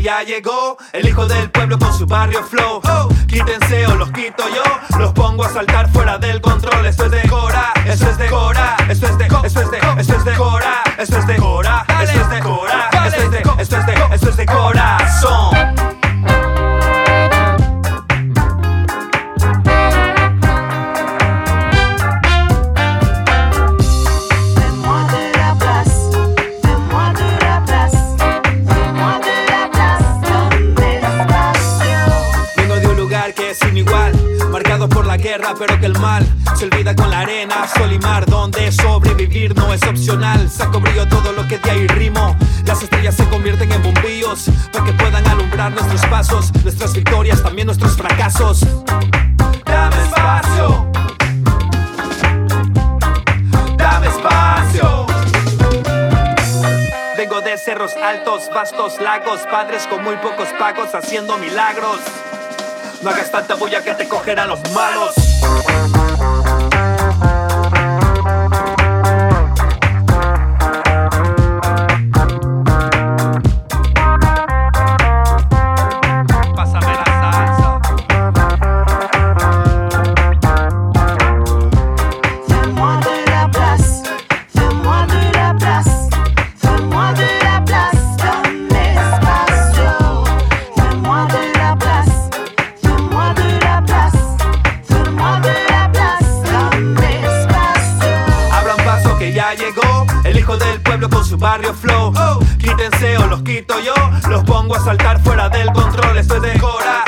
ya llegó el hijo del pueblo con su barrio flow. Quítense o los quito yo, los pongo a saltar fuera del control. Esto es de Cora, esto es de Cora, esto es de, esto es de, esto es de Cora, esto es de Cora, por la guerra, pero que el mal se olvida con la arena, sol y mar, donde sobrevivir no es opcional. Saco brillo todo lo que de ahí rimo. Las estrellas se convierten en bombillos para que puedan alumbrar nuestros pasos, nuestras victorias, también nuestros fracasos. Dame espacio. Dame espacio. Vengo de cerros altos, vastos lagos, padres con muy pocos pagos haciendo milagros. No hagas tanta bulla que te cogerán los malos. Con su barrio flow. Quítense o los quito yo, los pongo a saltar fuera del control. Esto es de Cora,